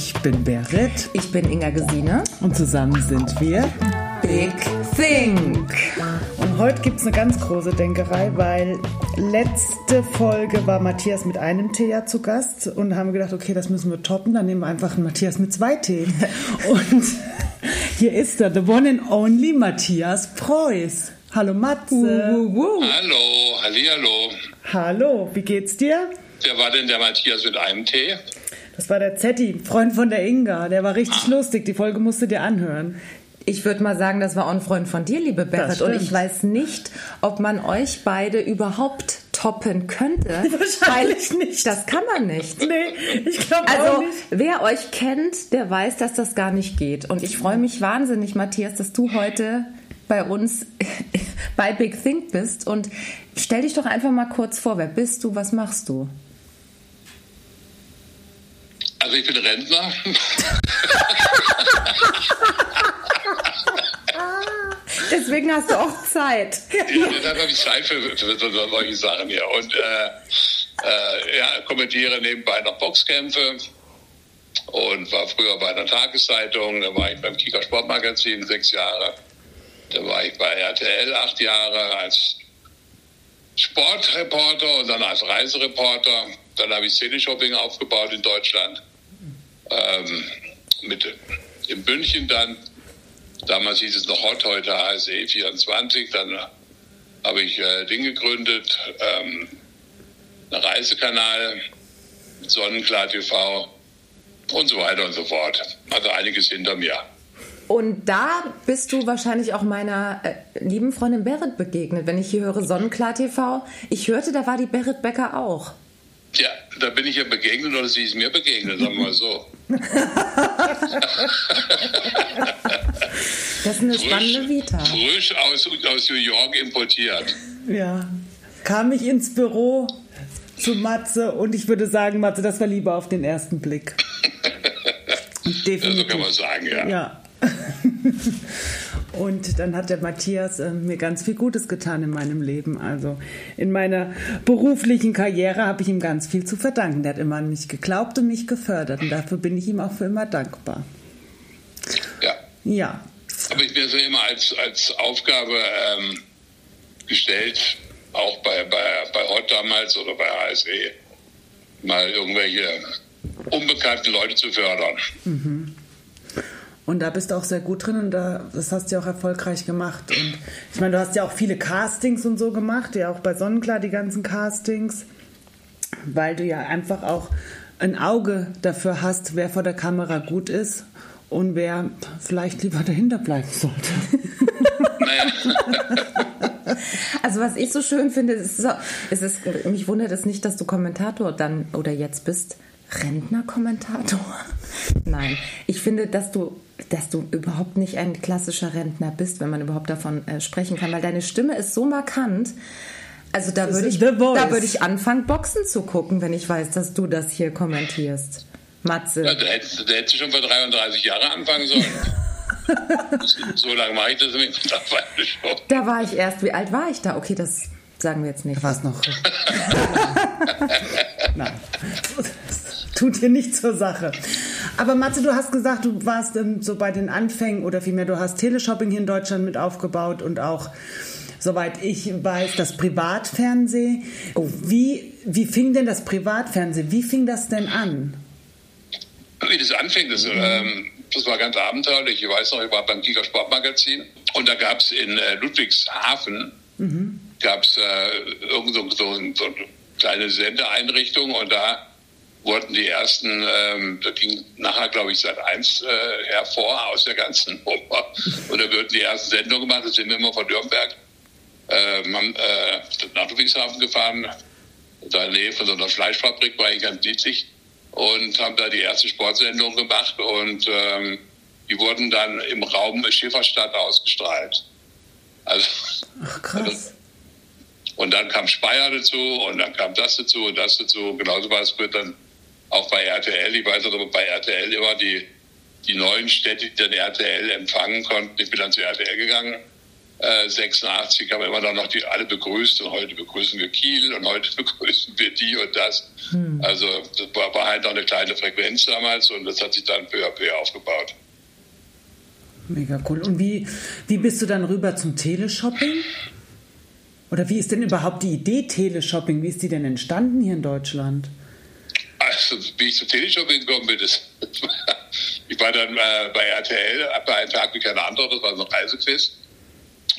Ich bin Berit. Ich bin Inga Gesine. Und zusammen sind wir Big Think. Und heute gibt es eine ganz große Denkerei, weil letzte Folge war Matthias mit einem Tee ja zu Gast und haben gedacht, okay, das müssen wir toppen, dann nehmen wir einfach einen Matthias mit zwei Tee. und hier ist er, the one and only Matthias Preuß. Hallo Matze. Uh, uh, uh. Hallo, hallihallo. Hallo, wie geht's dir? Wer war denn der Matthias mit einem Tee? Das war der Zetti, Freund von der Inga. Der war richtig lustig. Die Folge musst du dir anhören. Ich würde mal sagen, das war auch ein Freund von dir, liebe Berit. Und ich weiß nicht, ob man euch beide überhaupt toppen könnte. Wahrscheinlich nicht. Das kann man nicht. Nee, ich glaube also, auch nicht. wer euch kennt, der weiß, dass das gar nicht geht. Und ich freue mich wahnsinnig, Matthias, dass du heute bei uns bei Big Think bist. Und stell dich doch einfach mal kurz vor, wer bist du, was machst du? Also ich bin Rentner. Deswegen hast du auch Zeit. Ja, dann habe ich Zeit für, für, für solche Sachen hier. Und äh, äh, ja, kommentiere nebenbei noch Boxkämpfe und war früher bei einer Tageszeitung. Da war ich beim Kika Sportmagazin sechs Jahre. Da war ich bei RTL acht Jahre als Sportreporter und dann als Reisereporter. Dann habe ich Szene-Shopping aufgebaut in Deutschland ähm, mit in München dann. Damals hieß es noch Hot, heute HSE 24. Dann habe ich äh, Ding gegründet, ähm, einen Reisekanal, Sonnenklar TV und so weiter und so fort. Also einiges hinter mir. Und da bist du wahrscheinlich auch meiner äh, lieben Freundin Berit begegnet. Wenn ich hier höre Sonnenklar TV, ich hörte, da war die Berit Becker auch. Ja, da bin ich ihr begegnet oder sie ist mir begegnet, sagen wir mal so. das ist eine frisch, spannende Vita. Frisch aus, aus New York importiert. Ja. Kam ich ins Büro zu Matze und ich würde sagen, Matze, das war lieber auf den ersten Blick. Definitiv. Ja, so kann man sagen, ja. Ja. Und dann hat der Matthias äh, mir ganz viel Gutes getan in meinem Leben. Also in meiner beruflichen Karriere habe ich ihm ganz viel zu verdanken. Der hat immer an mich geglaubt und mich gefördert. Und dafür bin ich ihm auch für immer dankbar. Ja. Ja. Aber ich mir so immer als, als Aufgabe ähm, gestellt, auch bei, bei, bei Hot damals oder bei HSE, mal irgendwelche unbekannten Leute zu fördern. Mhm. Und da bist du auch sehr gut drin und da, das hast du ja auch erfolgreich gemacht. Und ich meine, du hast ja auch viele Castings und so gemacht, ja auch bei Sonnenklar die ganzen Castings, weil du ja einfach auch ein Auge dafür hast, wer vor der Kamera gut ist und wer vielleicht lieber dahinter bleiben sollte. Also was ich so schön finde, ist, so, ist es, mich wundert es nicht, dass du Kommentator dann oder jetzt bist. Rentnerkommentator? Nein, ich finde, dass du dass du überhaupt nicht ein klassischer Rentner bist, wenn man überhaupt davon äh, sprechen kann, weil deine Stimme ist so markant. Also da würde ich, da würde ich anfangen, Boxen zu gucken, wenn ich weiß, dass du das hier kommentierst. Matze. Ja, da hättest, da hättest du schon vor 33 Jahren anfangen sollen. so lange mache ich das mittlerweile schon. Da war ich erst, wie alt war ich da? Okay, das sagen wir jetzt nicht. Was noch? Nein. Tut dir nicht zur Sache. Aber Matze, du hast gesagt, du warst ähm, so bei den Anfängen oder vielmehr, du hast Teleshopping hier in Deutschland mit aufgebaut und auch, soweit ich weiß, das Privatfernsehen. Oh. Wie, wie fing denn das Privatfernsehen, wie fing das denn an? Wie das anfing, das, ähm, das war ganz abenteuerlich. Ich weiß noch, ich war beim Giga Sportmagazin und da gab es in äh, Ludwigshafen mhm. gab es äh, irgend so, so, so eine kleine Sendeeinrichtung und da wurden die ersten, ähm, da ging nachher, glaube ich, seit eins äh, hervor aus der ganzen Nummer. Und da würden die ersten Sendungen gemacht, da sind wir immer von Nürnberg äh, man, äh, nach Ludwigshafen gefahren, da in der Nähe von so einer Fleischfabrik, war ich ganz niedlich, und haben da die erste Sportsendung gemacht und ähm, die wurden dann im Raum Schifferstadt ausgestrahlt. Also, Ach, krass. Also, und dann kam Speyer dazu und dann kam das dazu und das dazu. Genauso war es wird dann auch bei RTL, ich weiß aber bei RTL immer die, die neuen Städte, die dann RTL empfangen konnten. Ich bin dann zu RTL gegangen äh, 86 haben wir immer noch die alle begrüßt und heute begrüßen wir Kiel und heute begrüßen wir die und das. Hm. Also das war, war, halt noch eine kleine Frequenz damals und das hat sich dann peu à peu aufgebaut. Mega cool. Und wie, wie bist du dann rüber zum Teleshopping? Oder wie ist denn überhaupt die Idee Teleshopping? Wie ist die denn entstanden hier in Deutschland? Also, wie ich zum Teleshopping gekommen bin, ist, ich war dann äh, bei RTL, bei einem Tag wie kein anderer, das war so ein Reisequiz.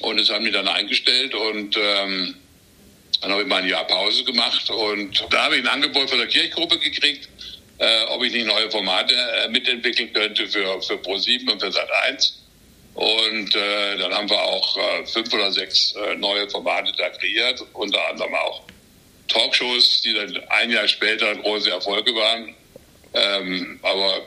Und das haben die dann eingestellt und ähm, dann habe ich mal ein Jahr Pause gemacht und da habe ich ein Angebot von der Kirchgruppe gekriegt, äh, ob ich nicht neue Formate äh, mitentwickeln könnte für, für Pro7 und für Sat1. Und äh, dann haben wir auch äh, fünf oder sechs äh, neue Formate da kreiert, unter anderem auch Talkshows, die dann ein Jahr später große Erfolge waren. Ähm, aber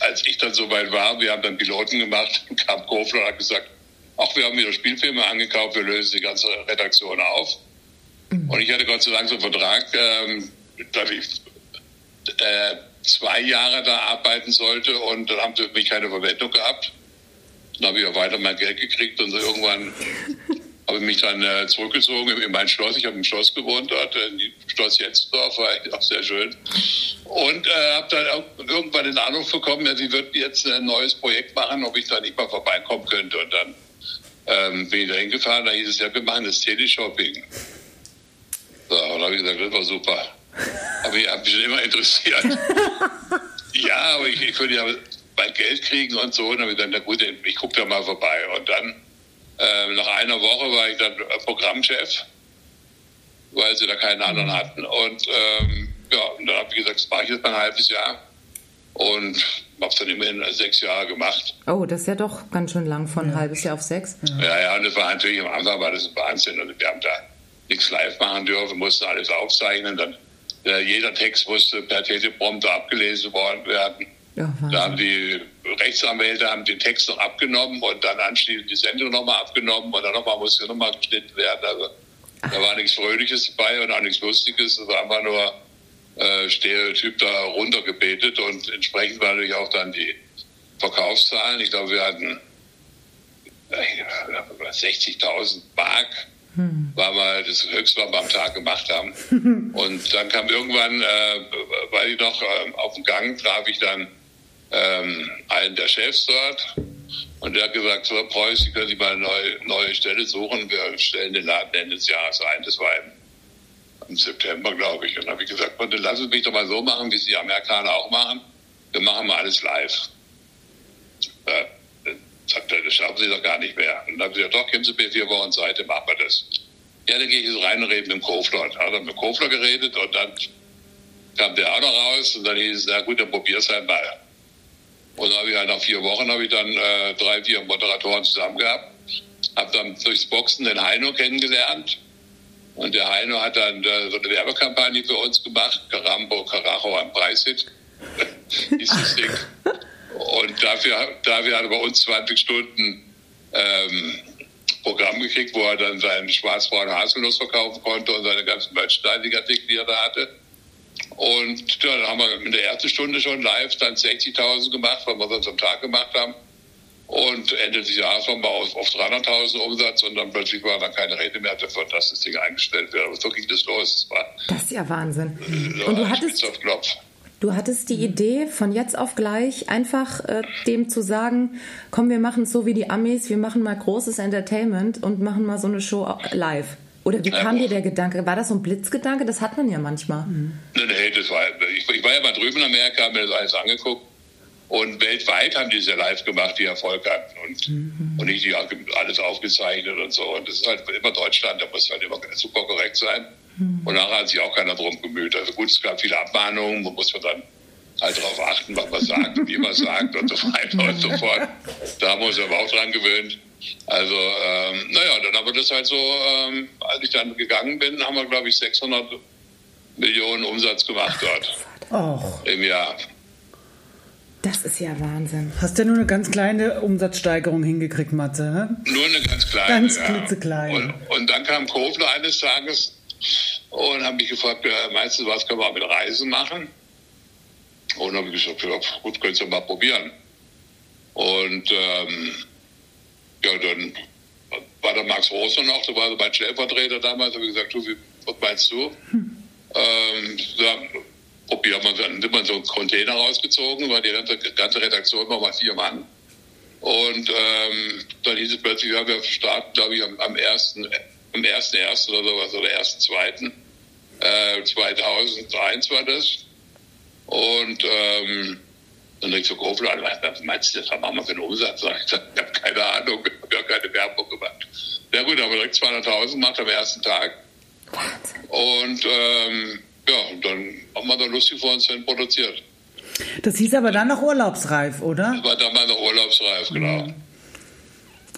als ich dann soweit war, wir haben dann Piloten gemacht, kam Kofler und hat gesagt, ach, wir haben wieder Spielfilme angekauft, wir lösen die ganze Redaktion auf. Mhm. Und ich hatte Gott sei Dank so einen Vertrag, ähm, dass ich äh, zwei Jahre da arbeiten sollte und dann haben sie für mich keine Verwendung gehabt. Dann habe ich auch weiter mein Geld gekriegt und so irgendwann habe ich mich dann äh, zurückgezogen in mein Schloss. Ich habe im Schloss gewohnt dort, in Schloss Jensdorf, war auch sehr schön. Und äh, habe dann auch irgendwann den Anruf bekommen, ja, sie würden jetzt ein neues Projekt machen, ob ich da nicht mal vorbeikommen könnte. Und dann ähm, bin ich da hingefahren, da hieß es, ja, wir machen das Teleshopping. So, und da habe ich gesagt, das war super. Aber ich habe mich schon immer interessiert. ja, aber ich, ich würde ja mein Geld kriegen und so. Und dann habe ich gesagt, na gut, ich gucke da mal vorbei. Und dann, äh, nach einer Woche war ich dann Programmchef, weil sie da keinen anderen hatten. Und ähm, ja, und dann habe ich gesagt, das mache ich jetzt mal ein halbes Jahr. Und habe es dann immerhin sechs Jahre gemacht. Oh, das ist ja doch ganz schön lang, von ja. ein halbes Jahr auf sechs. Ja, ja, und das war natürlich am Anfang war das ein Wahnsinn. Also wir haben da nichts live machen dürfen, mussten alles aufzeichnen. Dann äh, jeder Text musste per Teleprompter abgelesen worden werden. Ja, da haben die Rechtsanwälte haben den Text noch abgenommen und dann anschließend die Sendung nochmal abgenommen und dann nochmal musste nochmal geschnitten werden. Also Ach. da war nichts Fröhliches dabei und auch nichts Lustiges. Es war einfach nur äh, Stereotyp da runtergebetet und entsprechend war natürlich auch dann die Verkaufszahlen. Ich glaube, wir hatten äh, 60.000 Mark hm. war mal das Höchste, was wir am Tag gemacht haben. und dann kam irgendwann, äh, weil ich noch äh, auf dem Gang traf ich dann ähm, einen der Chefs dort. Und der hat gesagt, so Preuß, Sie können sich mal eine neue, neue Stelle suchen. Wir stellen den Laden Ende des Jahres ein. Das war im, September, glaube ich. Und dann habe ich gesagt, dann lassen Sie mich doch mal so machen, wie Sie die Amerikaner auch machen. Wir machen mal alles live. Äh, sagt er, das schaffen Sie doch gar nicht mehr. Und dann habe ich gesagt, doch, geben Sie mir vier Wochen Zeit, dann machen wir das. Ja, dann gehe ich so rein und rede mit dem Kofler. Dann hat er mit dem Kofler geredet und dann kam der auch noch raus und dann hieß es, na gut, dann probier's halt mal. Und dann habe ich halt nach vier Wochen habe ich dann äh, drei, vier Moderatoren zusammen gehabt. Habe dann durchs Boxen den Heino kennengelernt. Und der Heino hat dann äh, so eine Werbekampagne für uns gemacht. Carambo, Carajo am Preishit. ist das Ding. Und dafür, dafür hat er bei uns 20 Stunden ähm, Programm gekriegt, wo er dann seinen schwarzbraunen Haselnuss verkaufen konnte und seine ganzen Merchandising-Artikel, die er da hatte. Und dann haben wir in der ersten Stunde schon live dann 60.000 gemacht, weil wir sonst am Tag gemacht haben. Und Ende des Jahres waren wir auf, auf 300.000 Umsatz und dann plötzlich war dann keine Rede mehr davon, dass das Ding eingestellt wird. Aber so ging das los. Das, war, das ist ja Wahnsinn. und du hattest, du hattest die Idee, von jetzt auf gleich einfach äh, dem zu sagen, komm, wir machen es so wie die Amis, wir machen mal großes Entertainment und machen mal so eine Show live. Oder wie kam dir der Gedanke? War das so ein Blitzgedanke? Das hat man ja manchmal. Mhm. Nee, nee, das war, ich, ich war ja mal drüben in Amerika, habe mir das alles angeguckt. Und weltweit haben die sehr live gemacht, die Erfolg hatten. Und, mhm. und nicht die alles aufgezeichnet und so. Und das ist halt immer Deutschland, da muss halt immer super korrekt sein. Mhm. Und nachher hat sich auch keiner drum gemüht. Also gut, es gab viele Abmahnungen, wo muss man dann halt darauf achten, was man sagt und wie man sagt und so weiter und so fort. Da muss man aber auch dran gewöhnt. Also, ähm, naja, dann haben wir das halt so, ähm, als ich dann gegangen bin, haben wir, glaube ich, 600 Millionen Umsatz gemacht dort. Och. Im Jahr. Das ist ja Wahnsinn. Hast du ja nur eine ganz kleine Umsatzsteigerung hingekriegt, Matze? He? Nur eine ganz kleine. Ganz klitzeklein. Ja. Und, und, dann kam Kofler eines Tages und hat mich gefragt, ja, meinst du, was können wir mit Reisen machen? Und dann habe ich gesagt, ja, gut, könntest du mal probieren. Und ähm, ja, dann war der Max Rosner noch, der war so mein Stellvertreter damals, habe ich gesagt, du, wie, was meinst du? Hm. Ähm, ja, probieren wir, dann nimmt man so einen Container rausgezogen, weil die ganze, ganze Redaktion war mal vier Mann. Und ähm, dann hieß es plötzlich, ja, wir starten, glaube ich, am, am ersten, am ersten ersten oder sowas, oder ersten zweiten. Äh, 2001 war das. Und ähm, dann denkt so Kofler was meinst du, was machen wir für einen Umsatz? Ich ich habe keine Ahnung, ich habe ja keine Werbung gemacht. Ja gut, aber direkt 200.000 gemacht am ersten Tag. Und ähm, ja, und dann haben wir da lustig vor uns hin produziert. Das hieß aber dann noch urlaubsreif, oder? Das war damals noch urlaubsreif, genau. Mhm.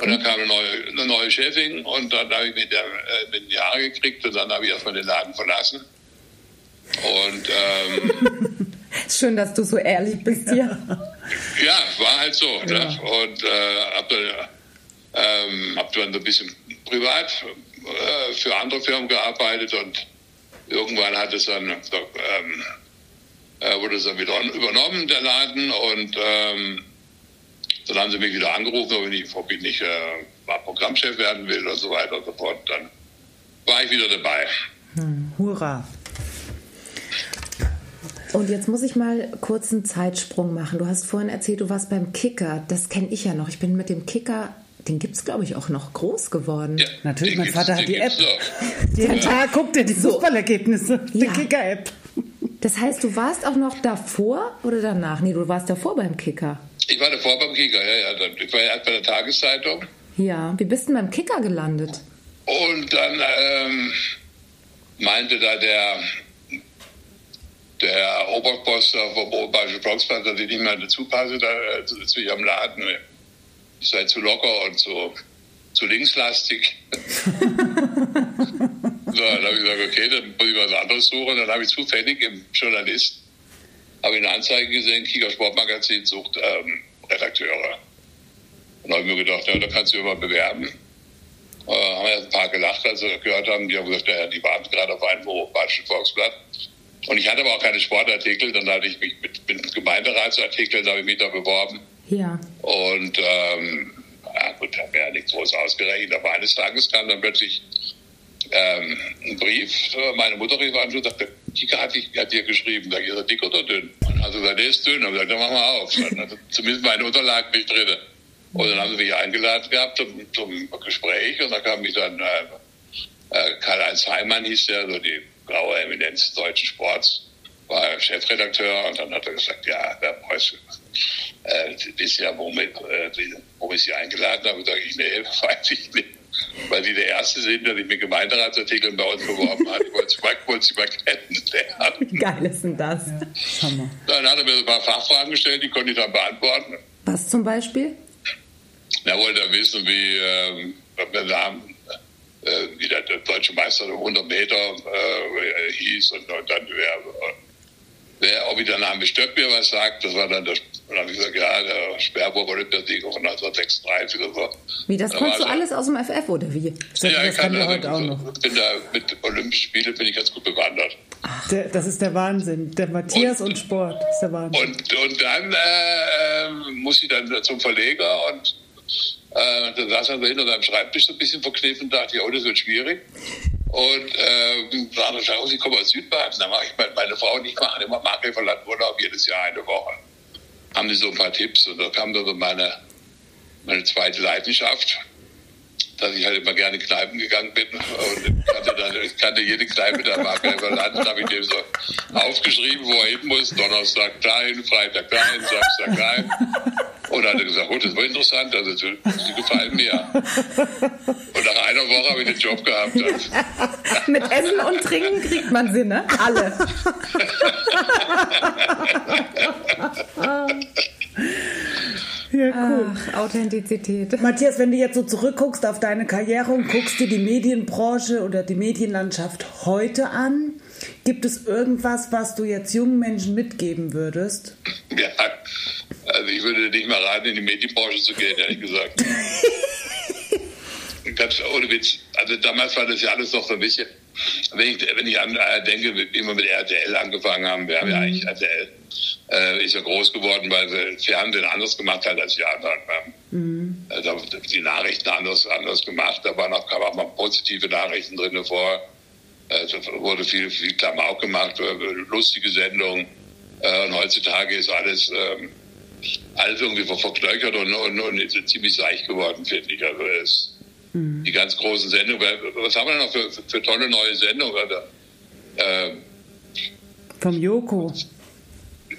Und dann kam eine neue, eine neue Chefin und dann habe ich mit, der, äh, mit die Haare gekriegt und dann habe ich erstmal den Laden verlassen. Und ähm, schön, dass du so ehrlich bist hier. ja, war halt so. Ne? Ja. Ne? Und äh, habe dann, ähm, hab dann so ein bisschen privat äh, für andere Firmen gearbeitet und irgendwann hat es dann, ähm, äh, wurde es dann wieder übernommen, der Laden, und ähm, dann haben sie mich wieder angerufen, ob ich nicht, ob ich nicht äh, mal Programmchef werden will und so weiter und so fort. Dann war ich wieder dabei. Hm, hurra. Und jetzt muss ich mal kurz einen Zeitsprung machen. Du hast vorhin erzählt, du warst beim Kicker. Das kenne ich ja noch. Ich bin mit dem Kicker den gibt es, glaube ich, auch noch groß geworden. Ja, Natürlich, mein Vater hat die App. Jeden ja. Tag guckt er die Fußballergebnisse, die ja. Kicker-App. Das heißt, du warst auch noch davor oder danach? Nee, du warst davor beim Kicker. Ich war davor beim Kicker, ja, ja. Ich war erst bei der Tageszeitung. Ja, wie bist du beim Kicker gelandet? Und dann ähm, meinte da der, der Oberposter vom Oberbayerischen Volksblatt, dass ich nicht mehr dazu passe da, äh, zu, zu ihrem Laden ich sei zu locker und zu, zu linkslastig. so, dann habe ich gesagt, okay, dann muss ich was anderes suchen. Dann habe ich zufällig im Journalist habe ich eine Anzeige gesehen, Kieger Sportmagazin sucht ähm, Redakteure. Und habe ich mir gedacht, ja, da kannst du immer bewerben. Äh, haben ja ein paar gelacht, als sie gehört haben. Die haben gesagt, ja, die waren gerade auf einem Badischen Volksblatt. Und ich hatte aber auch keine Sportartikel. Dann hatte ich mich mit, mit Gemeinderatsartikeln, da habe ich mich da beworben. Ja. Und ähm, ja gut, da wäre nichts groß ausgerechnet. Aber eines Tages kam dann plötzlich ähm, ein Brief. Meine Mutter rief an und sagte, Kika hat, dich, hat dir geschrieben. Sag ich, ist er dick oder dünn? Und also gesagt, der ist dünn. Und gesagt, dann machen wir auf. Hatte zumindest meine Unterlagen nicht drin. Und dann haben sie mich eingeladen gehabt zum, zum Gespräch. Und da kam ich dann, äh, äh, Karl-Heinz Heimann hieß der, so die graue Eminenz deutschen Sports, war Chefredakteur. Und dann hat er gesagt, ja, Herr Preuß, äh, wisst ja, warum, äh, warum ich sie eingeladen habe? Sage ich, nee, weiß ich nicht. Weil sie der Erste sind, der sich mit Gemeinderatsartikeln bei uns beworben hat. Ich wollte sie mal, wollte sie mal kennenlernen. Wie geil ist denn das? Ja. Dann hat er mir ein paar Fachfragen gestellt, die konnte ich dann beantworten. Was zum Beispiel? Er wollte wissen, wie ähm, der Name, äh, wie der, der, deutsche Meister 100 Meter äh, hieß und, und dann wer, wer, ob ich der Name Stöck mir was sagt, das war dann der und dann habe ich gesagt, ja, der Sperrburg Olympiasieger von 1936 oder so. Wie, das da konntest du alles aus dem FF oder wie? Das ja, ich kann, kann heute auch noch. bin da mit Olympischen Spielen bin ich ganz gut bewandert. Der, das ist der Wahnsinn. Der Matthias und, und Sport ist der Wahnsinn. Und, und dann äh, muss ich dann zum Verleger und äh, dann saß er hinter seinem Schreibtisch so ein bisschen verkniffen dachte, ja, oh, das wird schwierig. Und äh, dann sagte er, ich komme aus Südbaden, da mache ich meine, meine Frau und ich machen immer Makelverlandurlaub jedes Jahr eine Woche. Haben die so ein paar Tipps? Und da kam dann so meine, meine zweite Leidenschaft, dass ich halt immer gerne in Kneipen gegangen bin und kannte, dann, ich kannte jede Kneipe der Marke Land, habe ich dem so aufgeschrieben, wo er hin muss, Donnerstag dahin, Freitag dahin, Samstag dahin. Und dann hat er gesagt, oh, das war interessant, also die gefallen mir. Und nach einer Woche habe ich den Job gehabt. Mit Essen und Trinken kriegt man sie, ne? Alle. Ja, cool. Ach, Authentizität. Matthias, wenn du jetzt so zurückguckst auf deine Karriere und guckst dir die Medienbranche oder die Medienlandschaft heute an, gibt es irgendwas, was du jetzt jungen Menschen mitgeben würdest? Ja, also ich würde nicht mal raten, in die Medienbranche zu gehen, ehrlich gesagt. Ganz ohne Witz. Also damals war das ja alles noch so ein bisschen, wenn ich, wenn ich an äh, denke, wie wir mit RTL angefangen haben, wir haben ja mhm. eigentlich RTL äh, ist ja groß geworden, weil sie Fernsehen anders gemacht hat als die anderen. Mhm. Äh, da die Nachrichten anders, anders gemacht. Da waren auch, auch mal positive Nachrichten drin vor. Es wurde viel, viel Klamauk gemacht, äh, lustige Sendungen. Äh, und heutzutage ist alles, ähm, alles irgendwie verknöchert und, und, und ist ziemlich seicht geworden, finde ich. Also es, mhm. die ganz großen Sendungen. Was haben wir denn noch für, für, für tolle neue Sendungen? Also, äh, Vom Joko.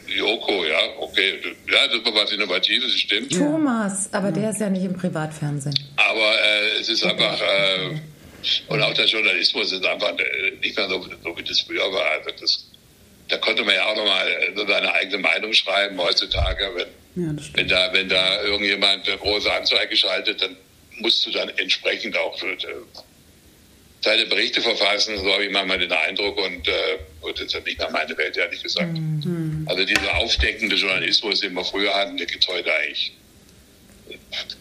Joko, ja, okay. Ja, das war was Innovatives, stimmt. Thomas, aber ja. der ist ja nicht im Privatfernsehen. Aber äh, es ist einfach, äh, und auch der Journalismus ist einfach äh, nicht mehr so, so wie das früher war. Also das, da konnte man ja auch nochmal so seine eigene Meinung schreiben heutzutage. Wenn, ja, wenn, da, wenn da irgendjemand eine große Anzeige schaltet, dann musst du dann entsprechend auch äh, seine Berichte verfassen, so habe ich manchmal den Eindruck und äh, das ist ja nicht mehr meine Welt, ehrlich gesagt. Mhm. Also dieser aufdeckende Journalismus, den wir früher hatten, der gibt es heute eigentlich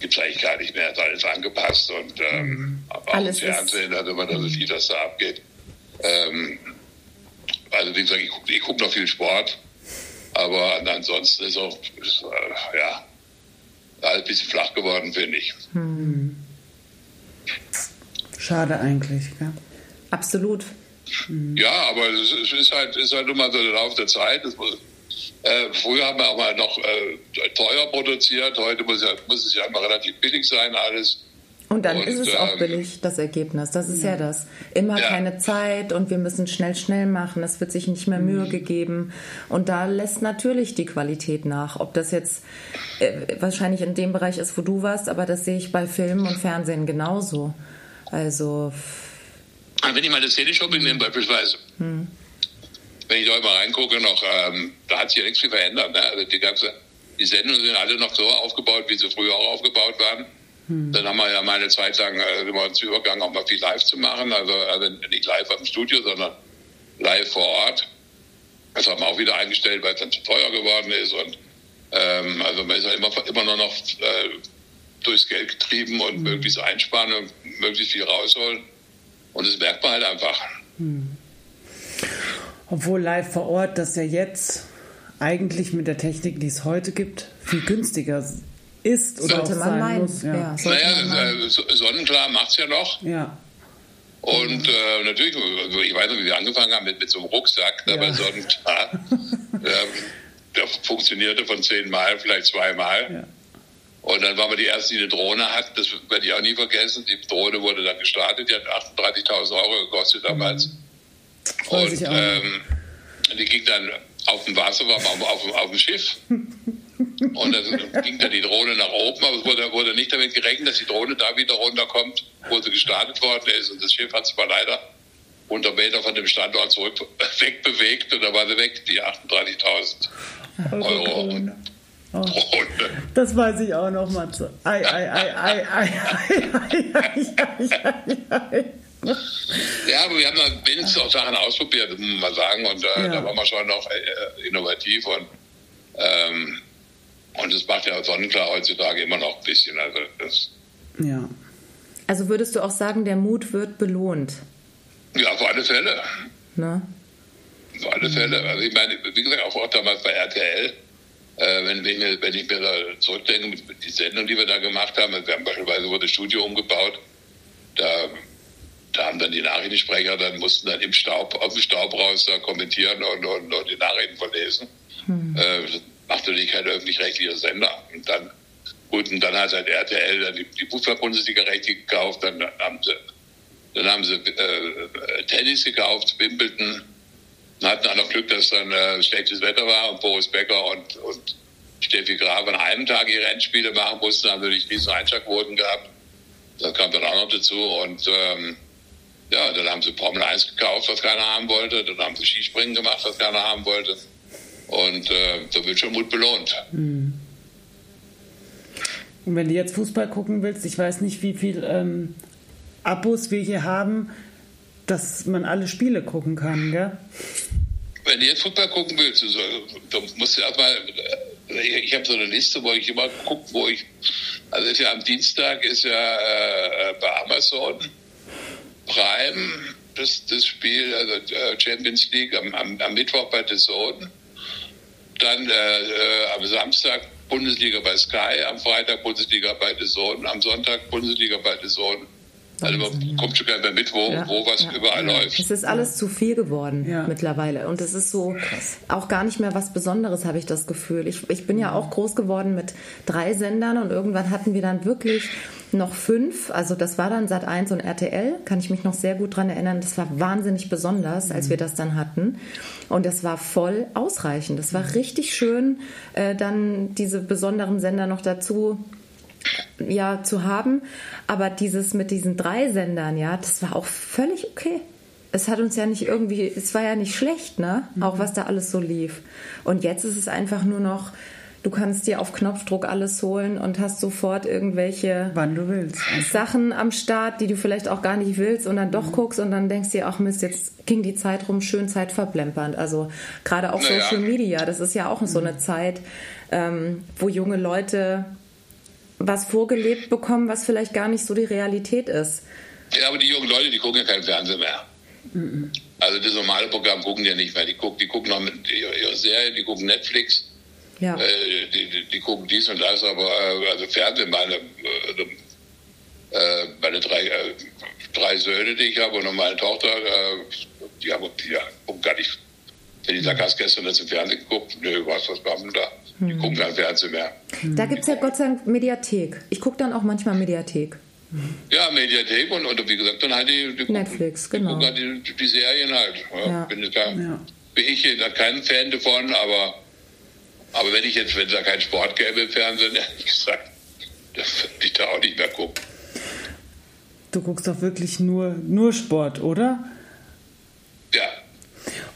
gibt es eigentlich gar nicht mehr. ist alles angepasst und ähm, mhm. aber auch im Fernsehen, also man da so viel, dass da abgeht. Ähm, also wie gesagt, ich gucke guck noch viel Sport, aber ansonsten ist auch ist, äh, ja alles ein bisschen flach geworden, finde ich. Mhm. Schade eigentlich, ja. Absolut. Mhm. Ja, aber es ist halt, ist halt immer so der Lauf der Zeit. Das muss, äh, früher haben wir auch mal noch äh, teuer produziert, heute muss, ja, muss es ja immer relativ billig sein, alles. Und dann und, ist es auch ähm, billig, das Ergebnis. Das ist ja, ja das. Immer ja. keine Zeit und wir müssen schnell, schnell machen. Es wird sich nicht mehr Mühe mhm. gegeben. Und da lässt natürlich die Qualität nach. Ob das jetzt äh, wahrscheinlich in dem Bereich ist, wo du warst, aber das sehe ich bei Film und Fernsehen genauso. Also. Wenn ich mal das Teleshopping nehme, beispielsweise. Hm. Wenn ich da mal reingucke, noch, ähm, da hat sich ja nichts viel verändert. Ne? Also die ganze, die Sendungen sind alle noch so aufgebaut, wie sie früher auch aufgebaut waren. Hm. Dann haben wir ja mal eine Zeit lang äh, immer uns übergangen, auch mal viel live zu machen. Also, also nicht live am Studio, sondern live vor Ort. Das haben wir auch wieder eingestellt, weil es dann zu teuer geworden ist. Und ähm, also man ist ja immer, immer nur noch äh, durchs Geld getrieben und mhm. möglichst einsparen und möglichst viel rausholen. Und das merkt man halt einfach. Mhm. Obwohl live vor Ort das ja jetzt eigentlich mit der Technik, die es heute gibt, viel günstiger ist oder sollte man meinen. muss. Ja. Ja, naja, äh, Sonnenklar macht es ja noch. Ja. Und äh, natürlich, also ich weiß noch, wie wir angefangen haben mit, mit so einem Rucksack, da ja. bei Sonnenklar. ähm, der funktionierte von zehnmal, vielleicht zweimal. Ja. Und dann waren wir die Ersten, die eine Drohne hatten. Das werde ich auch nie vergessen. Die Drohne wurde dann gestartet. Die hat 38.000 Euro gekostet damals. Mhm. Und ähm, die ging dann auf dem Wasser, war auf, auf, auf dem Schiff. Und dann ging dann die Drohne nach oben, aber es wurde, wurde nicht damit gerechnet, dass die Drohne da wieder runterkommt, wo sie gestartet worden ist. Und das Schiff hat sich mal leider 100 Meter von dem Standort zurück wegbewegt und da war sie weg, die 38.000 Euro. Und Oh. Das weiß ich auch noch, Matze. Ei, ei, ei, ei, ei, ei, ei, ei, ei, ei. Ja, aber wir haben dann wenigstens auch Sachen ausprobiert, muss man mal sagen. Und äh, ja. da waren wir schon noch äh, innovativ. Und, ähm, und das macht ja Sonnenklar heutzutage immer noch ein bisschen. Also, das ja. also würdest du auch sagen, der Mut wird belohnt? Ja, auf alle Fälle. Ne? Auf alle Fälle. Also ich meine, wie gesagt, auch damals bei RTL äh, wenn, wenn, ich, wenn ich mir da zurückdenke, die Sendung, die wir da gemacht haben, wir haben beispielsweise wurde das Studio umgebaut, da, da haben dann die Nachrichtensprecher, dann mussten dann im Staub, auf dem Staub raus da kommentieren und, und, und die Nachrichten verlesen. Hm. Äh, macht natürlich kein öffentlich-rechtlicher Sender. Und dann, gut, und dann hat halt RTL dann die, die Fußball-Bundesliga Rechte gekauft, dann haben sie, dann haben sie äh, Tennis gekauft, Wimbledon, wir hatten noch Glück, dass dann äh, schlechtes Wetter war und Boris Becker und, und Steffi Graf an einem Tag ihre Endspiele machen mussten, haben natürlich riesen Einschlagquoten gehabt. Das kam dann auch noch dazu und ähm, ja, dann haben sie Formel 1 gekauft, was keiner haben wollte. Dann haben sie Skispringen gemacht, was keiner haben wollte. Und äh, da wird schon Mut belohnt. Hm. Und wenn du jetzt Fußball gucken willst, ich weiß nicht, wie viel ähm, Abos wir hier haben, dass man alle Spiele gucken kann, gell? Wenn du jetzt Fußball gucken willst, also, dann musst du erstmal, ich, ich habe so eine Liste, wo ich immer gucke, wo ich, also ist ja am Dienstag ist ja äh, bei Amazon Prime das, das Spiel, also äh, Champions League am, am, am Mittwoch bei The Zone. Dann äh, äh, am Samstag Bundesliga bei Sky, am Freitag Bundesliga bei The Zone, am Sonntag Bundesliga bei The Zone. Also man kommt schon gar nicht mehr mit, wo, Ja, wo was ja. überall läuft. Es ist alles zu viel geworden Ja. mittlerweile. Und es ist so auch gar nicht mehr was Besonderes, habe ich das Gefühl. Ich, ich bin ja auch groß geworden mit drei Sendern und irgendwann hatten wir dann wirklich noch fünf. Also das war dann Sat 1 und RTL, kann ich mich noch sehr gut dran erinnern. Das war wahnsinnig besonders, als wir das dann hatten. Und das war voll ausreichend. Das war richtig schön, äh, dann diese besonderen Sender noch dazu ja zu haben. Aber dieses mit diesen drei Sendern, ja, das war auch völlig okay. Es hat uns ja nicht irgendwie, es war ja nicht schlecht, ne? Auch was da alles so lief. Und jetzt ist es einfach nur noch, du kannst dir auf Knopfdruck alles holen und hast sofort irgendwelche Wann du willst. Sachen am Start, die du vielleicht auch gar nicht willst und dann doch guckst und dann denkst dir, ach Mist, jetzt ging die Zeit rum, schön Zeit verplempernd. Also gerade auf Naja. Social Media, das ist ja auch so eine Zeit, ähm, wo junge Leute was vorgelebt bekommen, was vielleicht gar nicht so die Realität ist. Ja, aber die jungen Leute, die gucken ja kein Fernsehen mehr. Also das normale Programm gucken die ja nicht mehr. Die gucken, die gucken noch mit ihre, ihre Serie, die gucken Netflix, Ja. äh, die, die, die gucken dies und das, aber äh, also Fernsehen, meine, äh, äh, meine drei, äh, drei Söhne, die ich habe und noch meine Tochter, äh, die haben die ja, gucken gar nicht. Wenn die sagt, hast gestern das im Fernsehen geguckt? Nö, was, was war denn da? Die gucken kein Fernsehen mehr. Da gibt es ja Gott sei Dank Mediathek. Ich gucke dann auch manchmal Mediathek. Ja, Mediathek und, und wie gesagt, dann halt die, die gucken- Netflix, die genau. gucken halt die, die Serien halt. Ja, Ja. Bin, ich da, Ja. bin ich da kein Fan davon, aber, aber wenn ich jetzt, wenn es da keinen Sport gäbe im Fernsehen, ehrlich gesagt, dann würde ich da auch nicht mehr gucken. Du guckst doch wirklich nur, nur Sport, oder? Ja.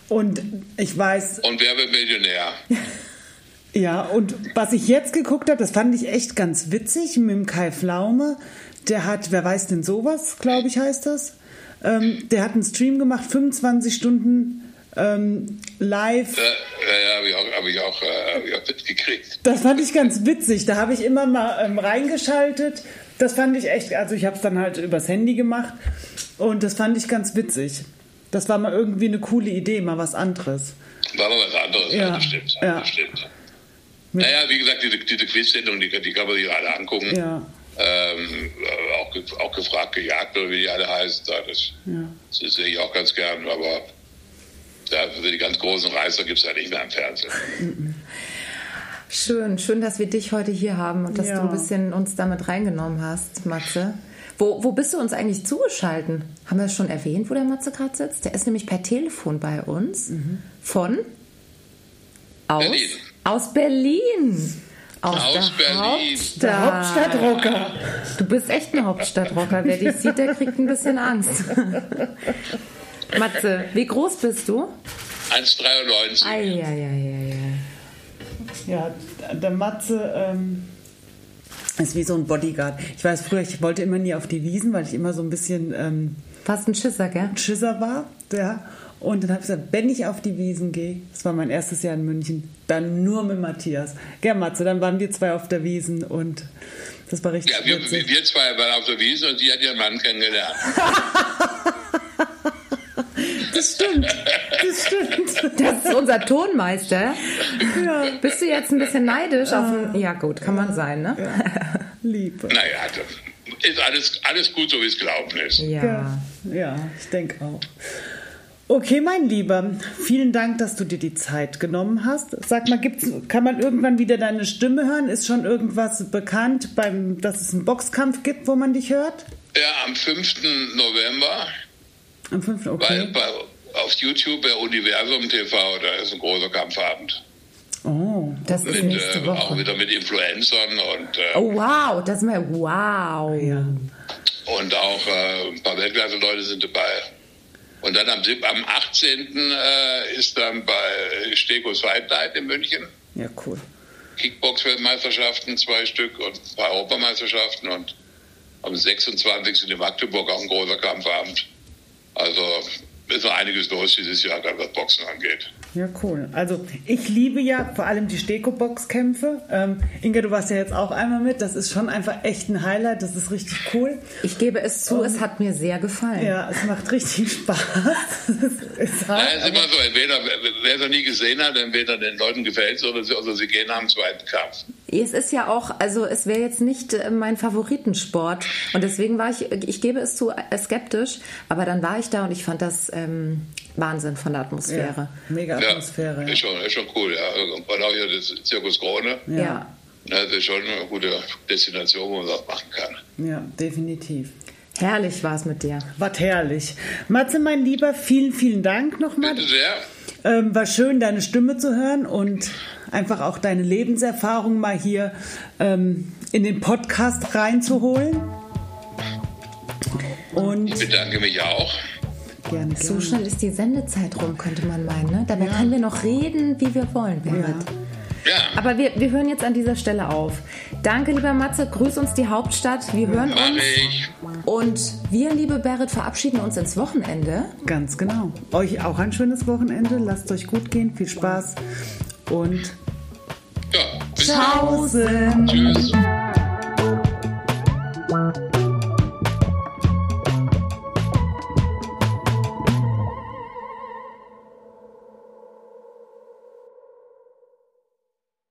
Und ich weiß, Und wer wird Millionär? ja, und was ich jetzt geguckt habe, das fand ich echt ganz witzig mit dem Kai Pflaume. Der hat, wer weiß denn sowas, glaube ich, heißt das. Ähm, der hat einen Stream gemacht, 25 Stunden ähm, live. Äh, ja, habe ich auch, hab ich auch, äh, hab ich auch mitgekriegt. Das fand ich ganz witzig. Da habe ich immer mal ähm, reingeschaltet. Das fand ich echt, also ich habe es dann halt übers Handy gemacht und das fand ich ganz witzig. Das war mal irgendwie eine coole Idee, mal was anderes. War aber was anderes, Ja, ja, das stimmt. ja. Das stimmt. Naja, wie gesagt, diese, diese Quiz-Sendung, die, die kann man sich alle angucken. Ja. Ähm, äh, auch, auch gefragt, gejagt oder wie die alle heißen. Da, Das, Ja. das sehe ich auch ganz gern, aber da, für die ganz großen Reißer gibt es ja nicht mehr im Fernsehen. Schön, schön, dass wir dich heute hier haben und dass Ja. du ein bisschen uns damit reingenommen hast, Matze. Wo, wo bist du uns eigentlich zugeschalten? Haben wir das schon erwähnt, wo der Matze gerade sitzt? Der ist nämlich per Telefon bei uns. Von? Aus? Berlin. Aus Berlin. Aus, Aus der Berlin. Hauptstadt. Der Hauptstadtrocker. Du bist echt ein Hauptstadtrocker. Wer dich sieht, der kriegt ein bisschen Angst. Matze, wie groß bist du? 1,93. Eieieiei. Ja, der Matze ähm, ist wie so ein Bodyguard. Ich weiß früher, ich wollte immer nie auf die Wiesen, weil ich immer so ein bisschen ähm, Fast ein Schisser, gell? Schisser war. Ja. Und dann habe ich gesagt, wenn ich auf die Wiesen gehe, das war mein erstes Jahr in München, dann nur mit Matthias. Gell, Matze, dann waren wir zwei auf der Wiesen und das war richtig Ja, wir, wir zwei waren auf der Wiese und sie hat ihren Mann kennengelernt. Das stimmt, das stimmt. Das ist unser Tonmeister. Bist du jetzt ein bisschen neidisch auf Ah. ein. Ja, gut, kann man sein, ne? Liebe. Naja, das ist alles, alles gut, so wie es gelaufen ist. Ja. Ja, ja, ich denke auch. Okay, mein Lieber, vielen Dank, dass du dir die Zeit genommen hast. Sag mal, gibt's, kann man irgendwann wieder deine Stimme hören? Ist schon irgendwas bekannt, beim, dass es einen Boxkampf gibt, wo man dich hört? Ja, am 5. November Am 5. bei, Okay. bei, auf YouTube bei Universum TV, da ist ein großer Kampfabend. Oh, Das ist Mit, nächste äh, auch Woche. wieder mit Influencern und, äh, Oh, wow, das ist mal. Wow. ja. und auch äh, ein paar Weltklasse-Leute sind dabei. Und dann am, am 18. Äh, ist dann bei Stegos Fight Night in München. Ja, cool. Kickbox-Weltmeisterschaften, zwei Stück und ein paar Europameisterschaften und am 26. in Magdeburg auch ein großer Kampfabend. Also ist noch einiges los dieses Jahr, was Boxen angeht. Ja, cool. Also ich liebe ja vor allem die Steko-Box-Kämpfe. Ähm, Inga, du warst ja jetzt auch einmal mit. Das ist schon einfach echt ein Highlight. Das ist richtig cool. Ich gebe es zu, es hat mir sehr gefallen. Ja, es macht richtig Spaß. Es ist hart, ist immer so, entweder, wer es noch nie gesehen hat, entweder den Leuten gefällt es oder sie, oder sie gehen am zweiten Kampf. Es ist ja auch, also es wäre jetzt nicht äh, mein Favoritensport und deswegen war ich, ich gebe es zu, äh, skeptisch, aber dann war ich da und ich fand das ähm, Wahnsinn von der Atmosphäre. Ja, mega Atmosphäre. Ja, ist schon, ist schon cool, ja. Und auch hier das Zirkus Krone. Ja. ja. Das ist schon eine gute Destination, wo man das machen kann. Ja, definitiv. Herrlich war es mit dir. Was herrlich. Matze, mein Lieber, vielen, vielen Dank nochmal. Bitte sehr. Ähm, war schön, deine Stimme zu hören und einfach auch deine Lebenserfahrung mal hier ähm, in den Podcast reinzuholen. Und ich bedanke mich auch. Gerne, gerne. So schnell ist die Sendezeit rum, könnte man meinen. Ne? Dabei ja. können wir noch reden, wie wir wollen, Berit. Ja. Ja. Aber wir, wir hören jetzt an dieser Stelle auf. Danke, lieber Matze. Grüß uns die Hauptstadt. Wir hören Mach uns. Ich. Und wir, liebe Berit, verabschieden uns ins Wochenende. Ganz genau. Euch auch ein schönes Wochenende. Lasst euch gut gehen. Viel Spaß. Und ja, Tschaußen. Tschüss.